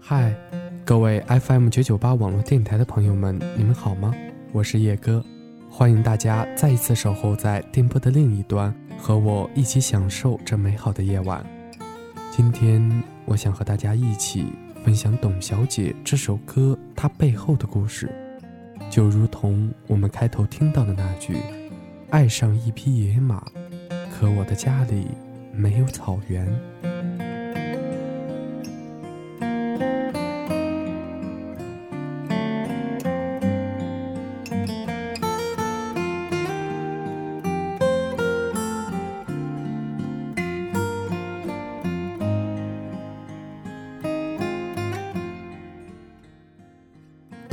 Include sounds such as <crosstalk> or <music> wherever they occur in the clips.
嗨，各位 FM 九九八网络电台的朋友们，你们好吗？我是叶哥，欢迎大家再一次守候在电波的另一端，和我一起享受这美好的夜晚。今天，我想和大家一起分享《董小姐》这首歌它背后的故事，就如同我们开头听到的那句：“爱上一匹野马，可我的家里没有草原。”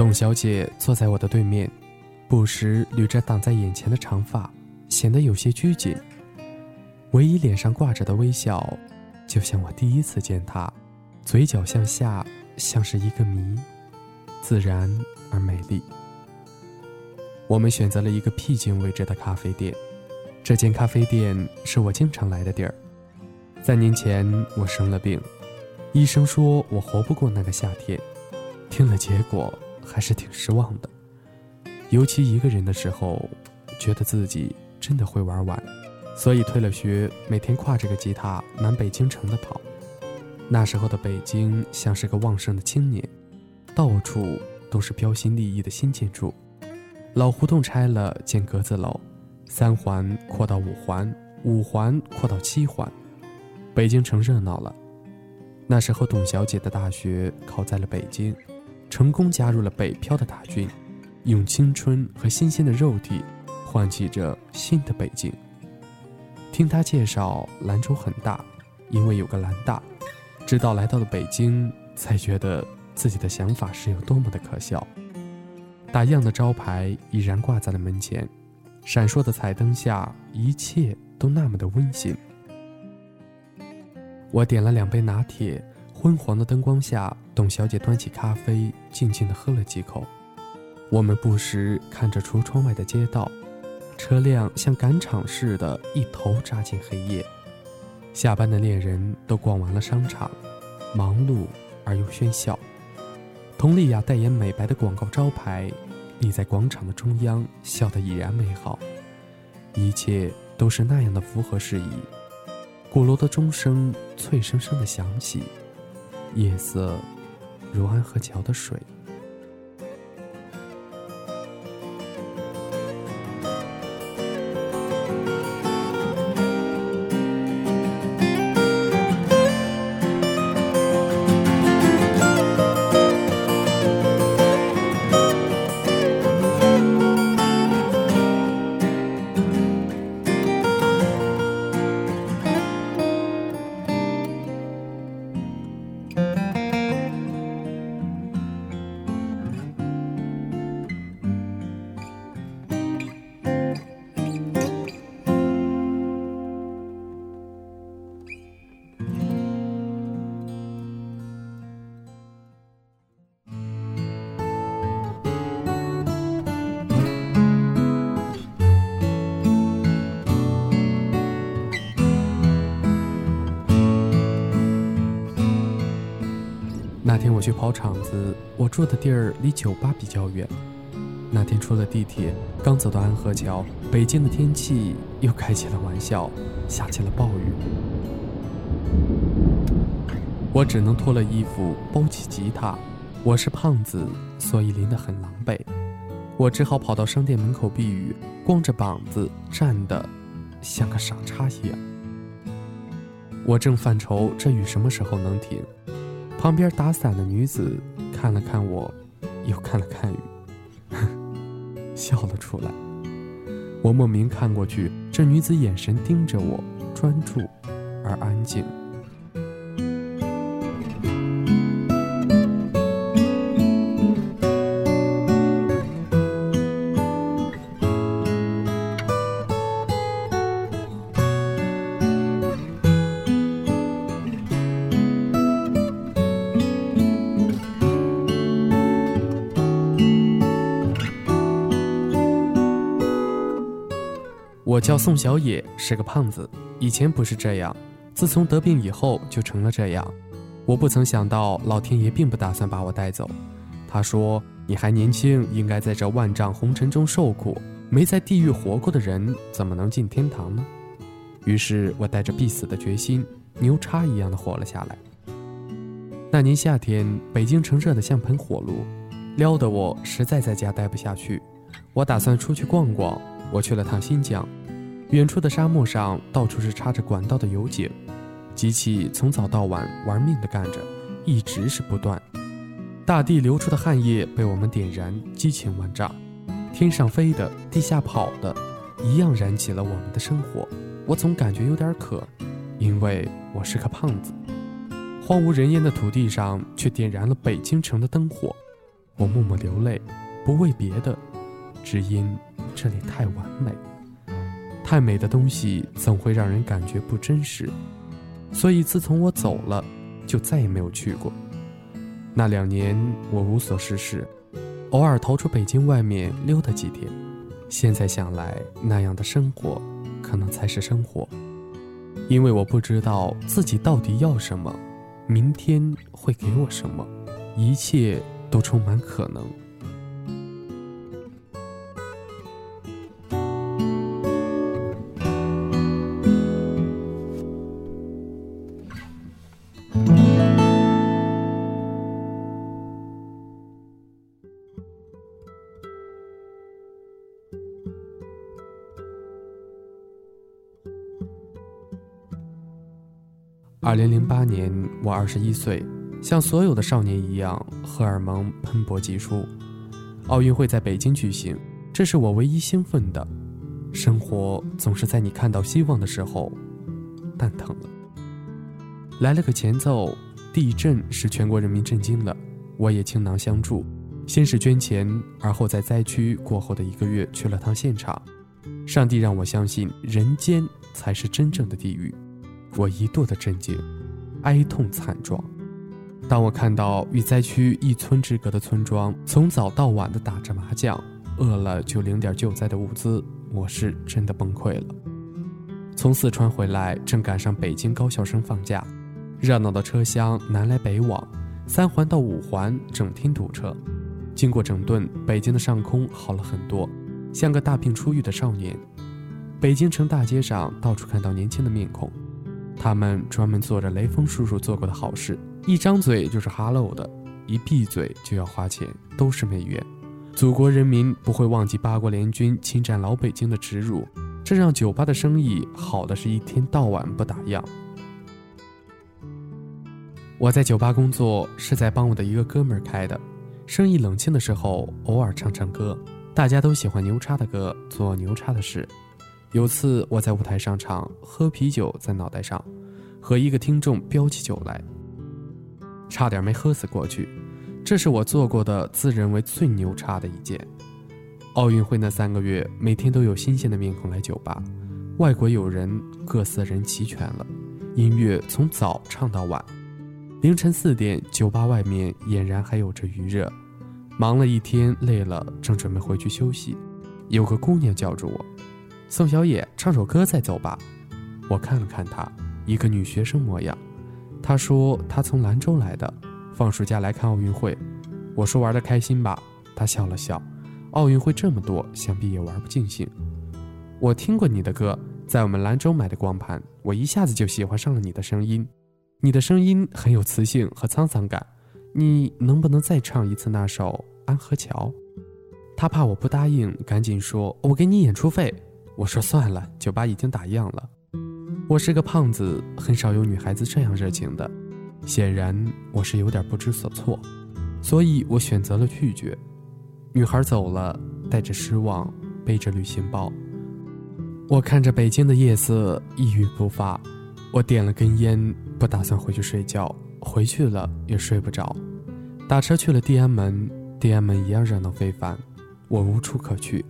董小姐坐在我的对面，不时捋着挡在眼前的长发，显得有些拘谨。唯一脸上挂着的微笑，就像我第一次见她，嘴角向下，像是一个谜，自然而美丽。我们选择了一个僻静位置的咖啡店，这间咖啡店是我经常来的地儿。三年前我生了病，医生说我活不过那个夏天，听了结果。还是挺失望的，尤其一个人的时候，觉得自己真的会玩完，所以退了学，每天挎着个吉他满北京城的跑。那时候的北京像是个旺盛的青年，到处都是标新立异的新建筑，老胡同拆了建格子楼，三环扩到五环，五环扩到七环，北京城热闹了。那时候董小姐的大学考在了北京。成功加入了北漂的大军，用青春和新鲜的肉体换取着新的北京。听他介绍，兰州很大，因为有个兰大。直到来到了北京，才觉得自己的想法是有多么的可笑。打烊的招牌已然挂在了门前，闪烁的彩灯下，一切都那么的温馨。我点了两杯拿铁。昏黄的灯光下，董小姐端起咖啡，静静地喝了几口。我们不时看着橱窗外的街道，车辆像赶场似的，一头扎进黑夜。下班的恋人都逛完了商场，忙碌而又喧嚣。佟丽娅代言美白的广告招牌立在广场的中央，笑得已然美好。一切都是那样的符合事宜。鼓楼的钟声脆生生地响起。夜色如安河桥的水。那天我去跑场子，我住的地儿离酒吧比较远。那天出了地铁，刚走到安河桥，北京的天气又开起了玩笑，下起了暴雨。我只能脱了衣服，包起吉他。我是胖子，所以淋得很狼狈。我只好跑到商店门口避雨，光着膀子站得像个傻叉一样。我正犯愁这雨什么时候能停。旁边打伞的女子看了看我，又看了看雨，<laughs> 笑了出来。我莫名看过去，这女子眼神盯着我，专注而安静。叫宋小野，是个胖子。以前不是这样，自从得病以后就成了这样。我不曾想到，老天爷并不打算把我带走。他说：“你还年轻，应该在这万丈红尘中受苦。没在地狱活过的人，怎么能进天堂呢？”于是我带着必死的决心，牛叉一样的活了下来。那年夏天，北京城热得像盆火炉，撩得我实在在家待不下去。我打算出去逛逛。我去了趟新疆。远处的沙漠上，到处是插着管道的油井，机器从早到晚玩命地干着，一直是不断。大地流出的汗液被我们点燃，激情万丈。天上飞的，地下跑的，一样燃起了我们的生活。我总感觉有点渴，因为我是个胖子。荒无人烟的土地上，却点燃了北京城的灯火。我默默流泪，不为别的，只因这里太完美。太美的东西总会让人感觉不真实，所以自从我走了，就再也没有去过。那两年我无所事事，偶尔逃出北京外面溜达几天。现在想来，那样的生活可能才是生活，因为我不知道自己到底要什么，明天会给我什么，一切都充满可能。二零零八年，我二十一岁，像所有的少年一样，荷尔蒙喷薄疾出。奥运会在北京举行，这是我唯一兴奋的。生活总是在你看到希望的时候，蛋疼了。来了个前奏，地震使全国人民震惊了，我也倾囊相助，先是捐钱，而后在灾区过后的一个月去了趟现场。上帝让我相信，人间才是真正的地狱。我一度的震惊，哀痛惨状。当我看到与灾区一村之隔的村庄从早到晚的打着麻将，饿了就领点救灾的物资，我是真的崩溃了。从四川回来，正赶上北京高校生放假，热闹的车厢南来北往，三环到五环整天堵车。经过整顿，北京的上空好了很多，像个大病初愈的少年。北京城大街上到处看到年轻的面孔。他们专门做着雷锋叔叔做过的好事，一张嘴就是 “hello” 的，一闭嘴就要花钱，都是美元。祖国人民不会忘记八国联军侵占老北京的耻辱，这让酒吧的生意好的是一天到晚不打烊。我在酒吧工作是在帮我的一个哥们儿开的，生意冷清的时候偶尔唱唱歌，大家都喜欢牛叉的歌，做牛叉的事。有次我在舞台上唱，喝啤酒在脑袋上，和一个听众飙起酒来，差点没喝死过去。这是我做过的自认为最牛叉的一件。奥运会那三个月，每天都有新鲜的面孔来酒吧，外国友人各色人齐全了，音乐从早唱到晚，凌晨四点，酒吧外面俨然还有着余热。忙了一天，累了，正准备回去休息，有个姑娘叫住我。宋小野唱首歌再走吧。我看了看她，一个女学生模样。她说她从兰州来的，放暑假来看奥运会。我说玩的开心吧。她笑了笑。奥运会这么多，想必也玩不尽兴。我听过你的歌，在我们兰州买的光盘，我一下子就喜欢上了你的声音。你的声音很有磁性和沧桑感。你能不能再唱一次那首《安河桥》？他怕我不答应，赶紧说：“我给你演出费。”我说算了，酒吧已经打烊了。我是个胖子，很少有女孩子这样热情的。显然我是有点不知所措，所以我选择了拒绝。女孩走了，带着失望，背着旅行包。我看着北京的夜色，一语不发。我点了根烟，不打算回去睡觉。回去了也睡不着。打车去了地安门，地安门一样热闹非凡。我无处可去，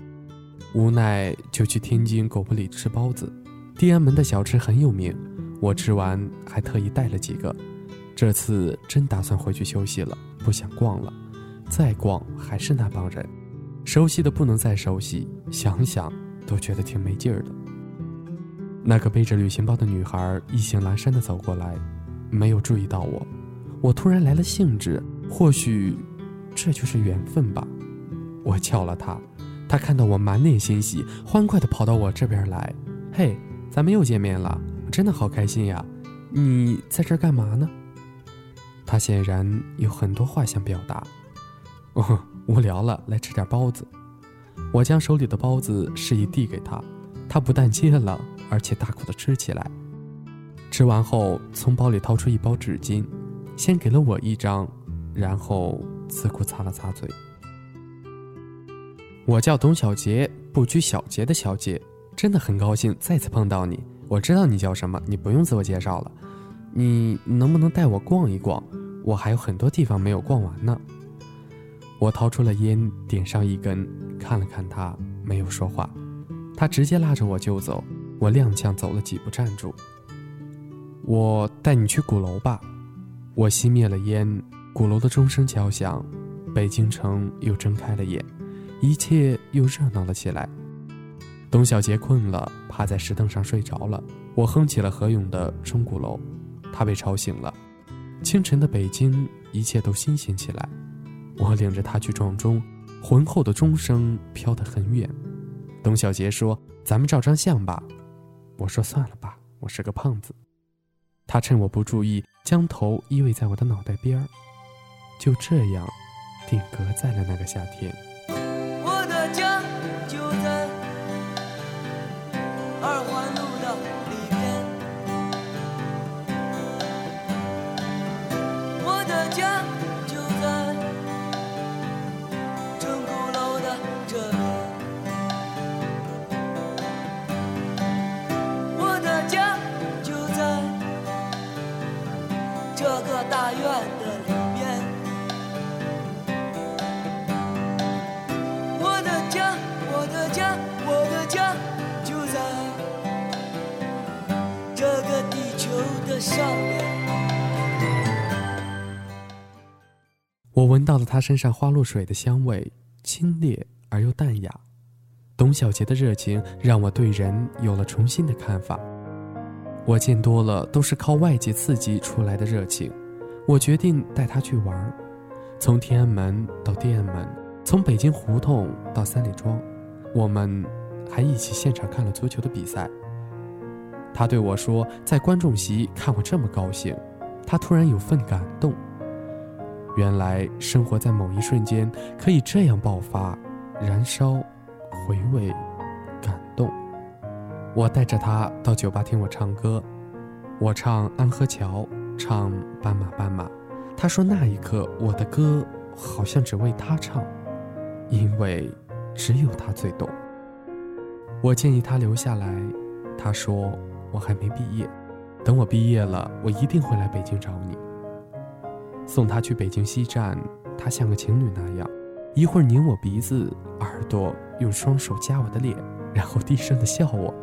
无奈就去天津狗不理吃包子。地安门的小吃很有名，我吃完还特意带了几个。这次真打算回去休息了，不想逛了。再逛还是那帮人，熟悉的不能再熟悉，想想都觉得挺没劲儿的。那个背着旅行包的女孩意兴阑珊地走过来，没有注意到我。我突然来了兴致，或许这就是缘分吧。我叫了她，他看到我满脸欣喜，欢快地跑到我这边来。嘿，咱们又见面了，真的好开心呀！你在这儿干嘛呢？他显然有很多话想表达。哦，无聊了，来吃点包子。我将手里的包子示意递给他，他不但接了，而且大口的吃起来。吃完后，从包里掏出一包纸巾。先给了我一张，然后自顾擦了擦嘴。我叫董小杰，不拘小节的小姐，真的很高兴再次碰到你。我知道你叫什么，你不用自我介绍了。你能不能带我逛一逛？我还有很多地方没有逛完呢。我掏出了烟，点上一根，看了看他，没有说话。他直接拉着我就走，我踉跄走了几步，站住。我带你去鼓楼吧。我熄灭了烟，鼓楼的钟声敲响，北京城又睁开了眼，一切又热闹了起来。董小杰困了，趴在石凳上睡着了。我哼起了何勇的《钟鼓楼》，他被吵醒了。清晨的北京，一切都新鲜起来。我领着他去撞钟，浑厚的钟声飘得很远。董小杰说：“咱们照张相吧。”我说：“算了吧，我是个胖子。”他趁我不注意，将头依偎在我的脑袋边儿，就这样定格在了那个夏天。环路闻到了他身上花露水的香味，清冽而又淡雅。董小杰的热情让我对人有了重新的看法。我见多了都是靠外界刺激出来的热情，我决定带他去玩从天安门到地安门，从北京胡同到三里庄，我们还一起现场看了足球的比赛。他对我说，在观众席看我这么高兴，他突然有份感动。原来生活在某一瞬间可以这样爆发、燃烧、回味。感动我带着他到酒吧听我唱歌，我唱《安河桥》，唱《斑马斑马》。他说那一刻我的歌好像只为他唱，因为只有他最懂。我建议他留下来，他说我还没毕业，等我毕业了，我一定会来北京找你。送他去北京西站，他像个情侣那样，一会儿拧我鼻子、耳朵，用双手夹我的脸，然后低声的笑我。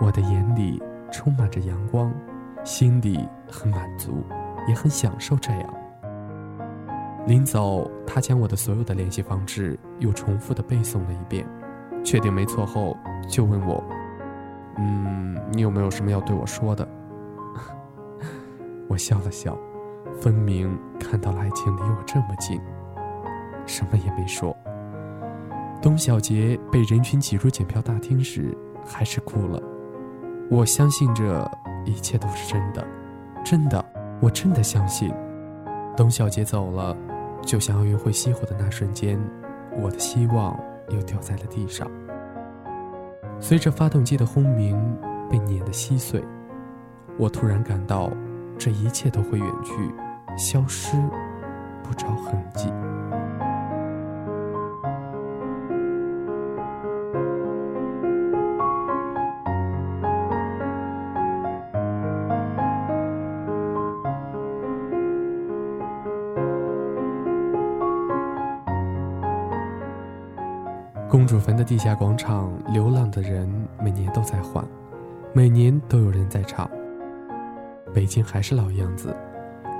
我的眼里充满着阳光，心里很满足，也很享受这样。临走，他将我的所有的联系方式又重复的背诵了一遍，确定没错后，就问我：“嗯，你有没有什么要对我说的？” <laughs> 我笑了笑，分明看到了爱情离我这么近，什么也没说。董小杰被人群挤入检票大厅时，还是哭了。我相信这一切都是真的，真的，我真的相信。董小杰走了，就像奥运会熄火的那瞬间，我的希望又掉在了地上。随着发动机的轰鸣被碾得稀碎，我突然感到，这一切都会远去，消失不着痕迹。公主坟的地下广场流浪的人每年都在换每年都有人在唱。北京还是老样子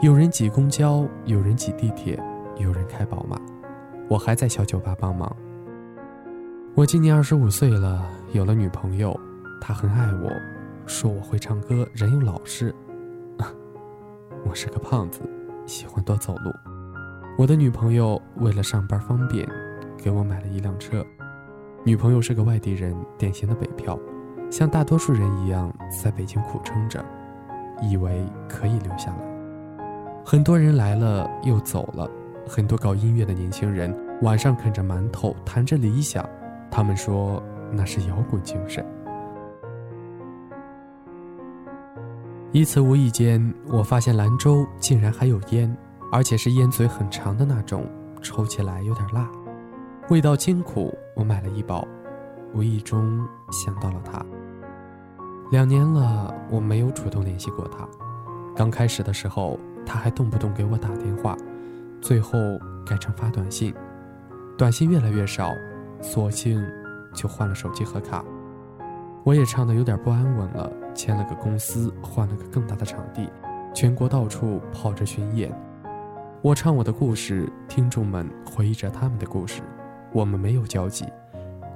有人挤公交，有人挤地铁，有人开宝马。我还在小酒吧帮忙。我今年二十五岁了，有了女朋友，她很爱我，说我会唱歌，人又老实。<laughs> 我是个胖子，喜欢多走路。我的女朋友为了上班方便，给我买了一辆车。女朋友是个外地人，典型的北漂，像大多数人一样在北京苦撑着，以为可以留下来。很多人来了又走了，很多搞音乐的年轻人晚上啃着馒头谈着理想，他们说那是摇滚精神。一次无意间，我发现兰州竟然还有烟。而且是烟嘴很长的那种，抽起来有点辣，味道清苦。我买了一包，无意中想到了他。两年了，我没有主动联系过他。刚开始的时候，他还动不动给我打电话，最后改成发短信。短信越来越少，索性就换了手机和卡。我也唱得有点不安稳了，签了个公司，换了个更大的场地，全国到处跑着巡演。我唱我的故事，听众们回忆着他们的故事。我们没有交集，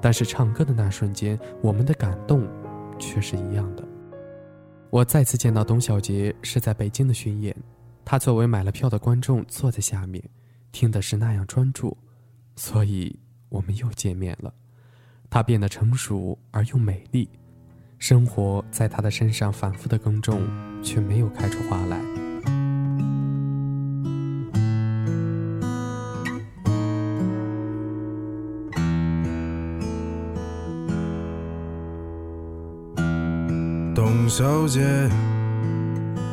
但是唱歌的那瞬间，我们的感动却是一样的。我再次见到董小杰是在北京的巡演，他作为买了票的观众坐在下面，听的是那样专注，所以我们又见面了。他变得成熟而又美丽，生活在他的身上反复的耕种，却没有开出花来。董小姐，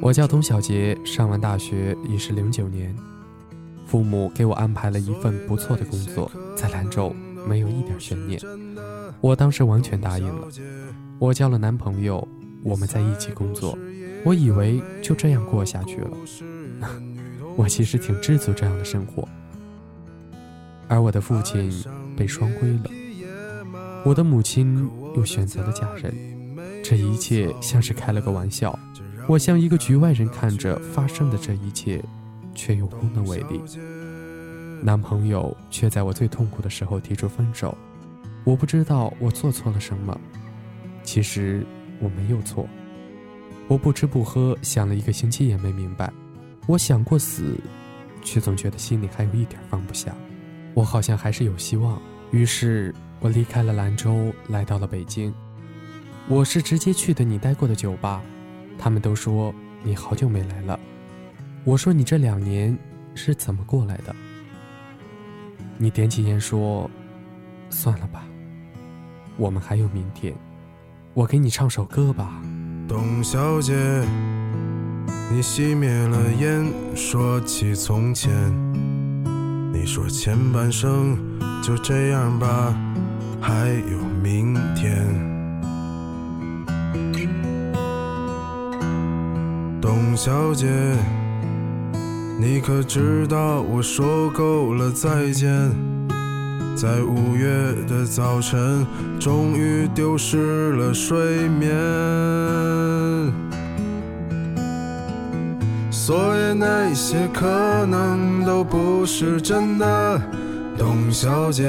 我叫董小杰，上完大学已是零九年，父母给我安排了一份不错的工作，在兰州，没有一点悬念。我当时完全答应了。我交了男朋友，我们在一起工作，我以为就这样过下去了。<laughs> 我其实挺知足这样的生活。而我的父亲被双规了，我的母亲又选择了嫁人，这一切像是开了个玩笑。我像一个局外人看着发生的这一切，却又无能为力。男朋友却在我最痛苦的时候提出分手，我不知道我做错了什么。其实我没有错。我不吃不喝，想了一个星期也没明白。我想过死，却总觉得心里还有一点放不下。我好像还是有希望。于是我离开了兰州，来到了北京。我是直接去的你待过的酒吧。他们都说你好久没来了，我说你这两年是怎么过来的？你点起烟说：“算了吧，我们还有明天。”我给你唱首歌吧。董小姐，你熄灭了烟，说起从前，你说前半生就这样吧，还有明天。董小姐，你可知道我说够了再见？在五月的早晨，终于丢失了睡眠。所以那些可能都不是真的，董小姐。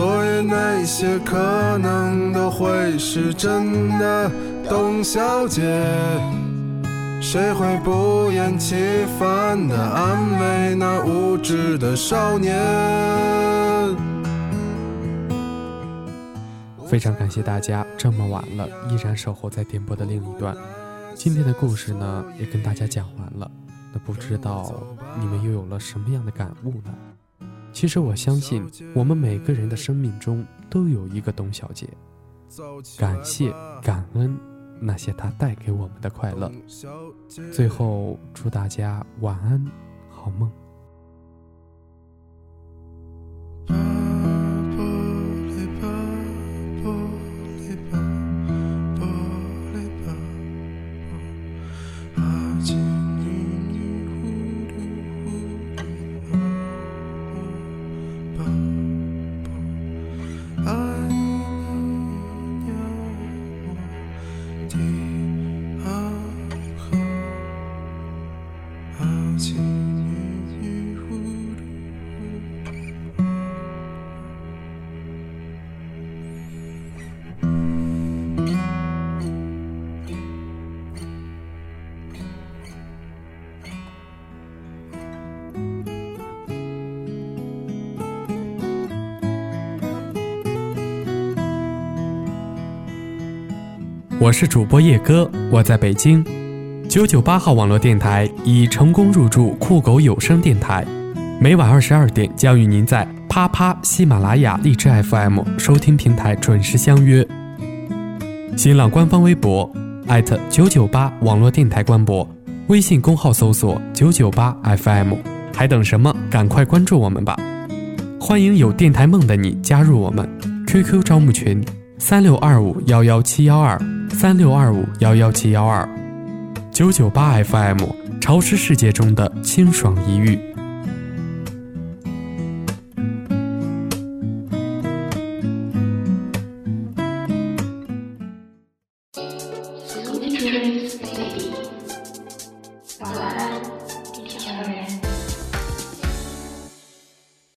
所以那些可能都会是真的。董小姐，谁会不厌其烦地安慰那无知的少年？非常感谢大家这么晚了依然守候在电波的另一端。今天的故事呢，也跟大家讲完了。那不知道你们又有了什么样的感悟呢？其实我相信，我们每个人的生命中都有一个董小姐。感谢、感恩那些她带给我们的快乐。最后，祝大家晚安，好梦。我是主播叶哥，我在北京。九九八号网络电台已成功入驻酷狗有声电台，每晚二十二点将与您在啪啪、喜马拉雅、荔枝 FM 收听平台准时相约。新浪官方微博艾特九九八网络电台官博，微信公号搜索九九八 FM，还等什么？赶快关注我们吧！欢迎有电台梦的你加入我们，QQ 招募群三六二五幺幺七幺二。三六二五幺幺七幺二，九九八 FM，潮湿世界中的清爽一遇。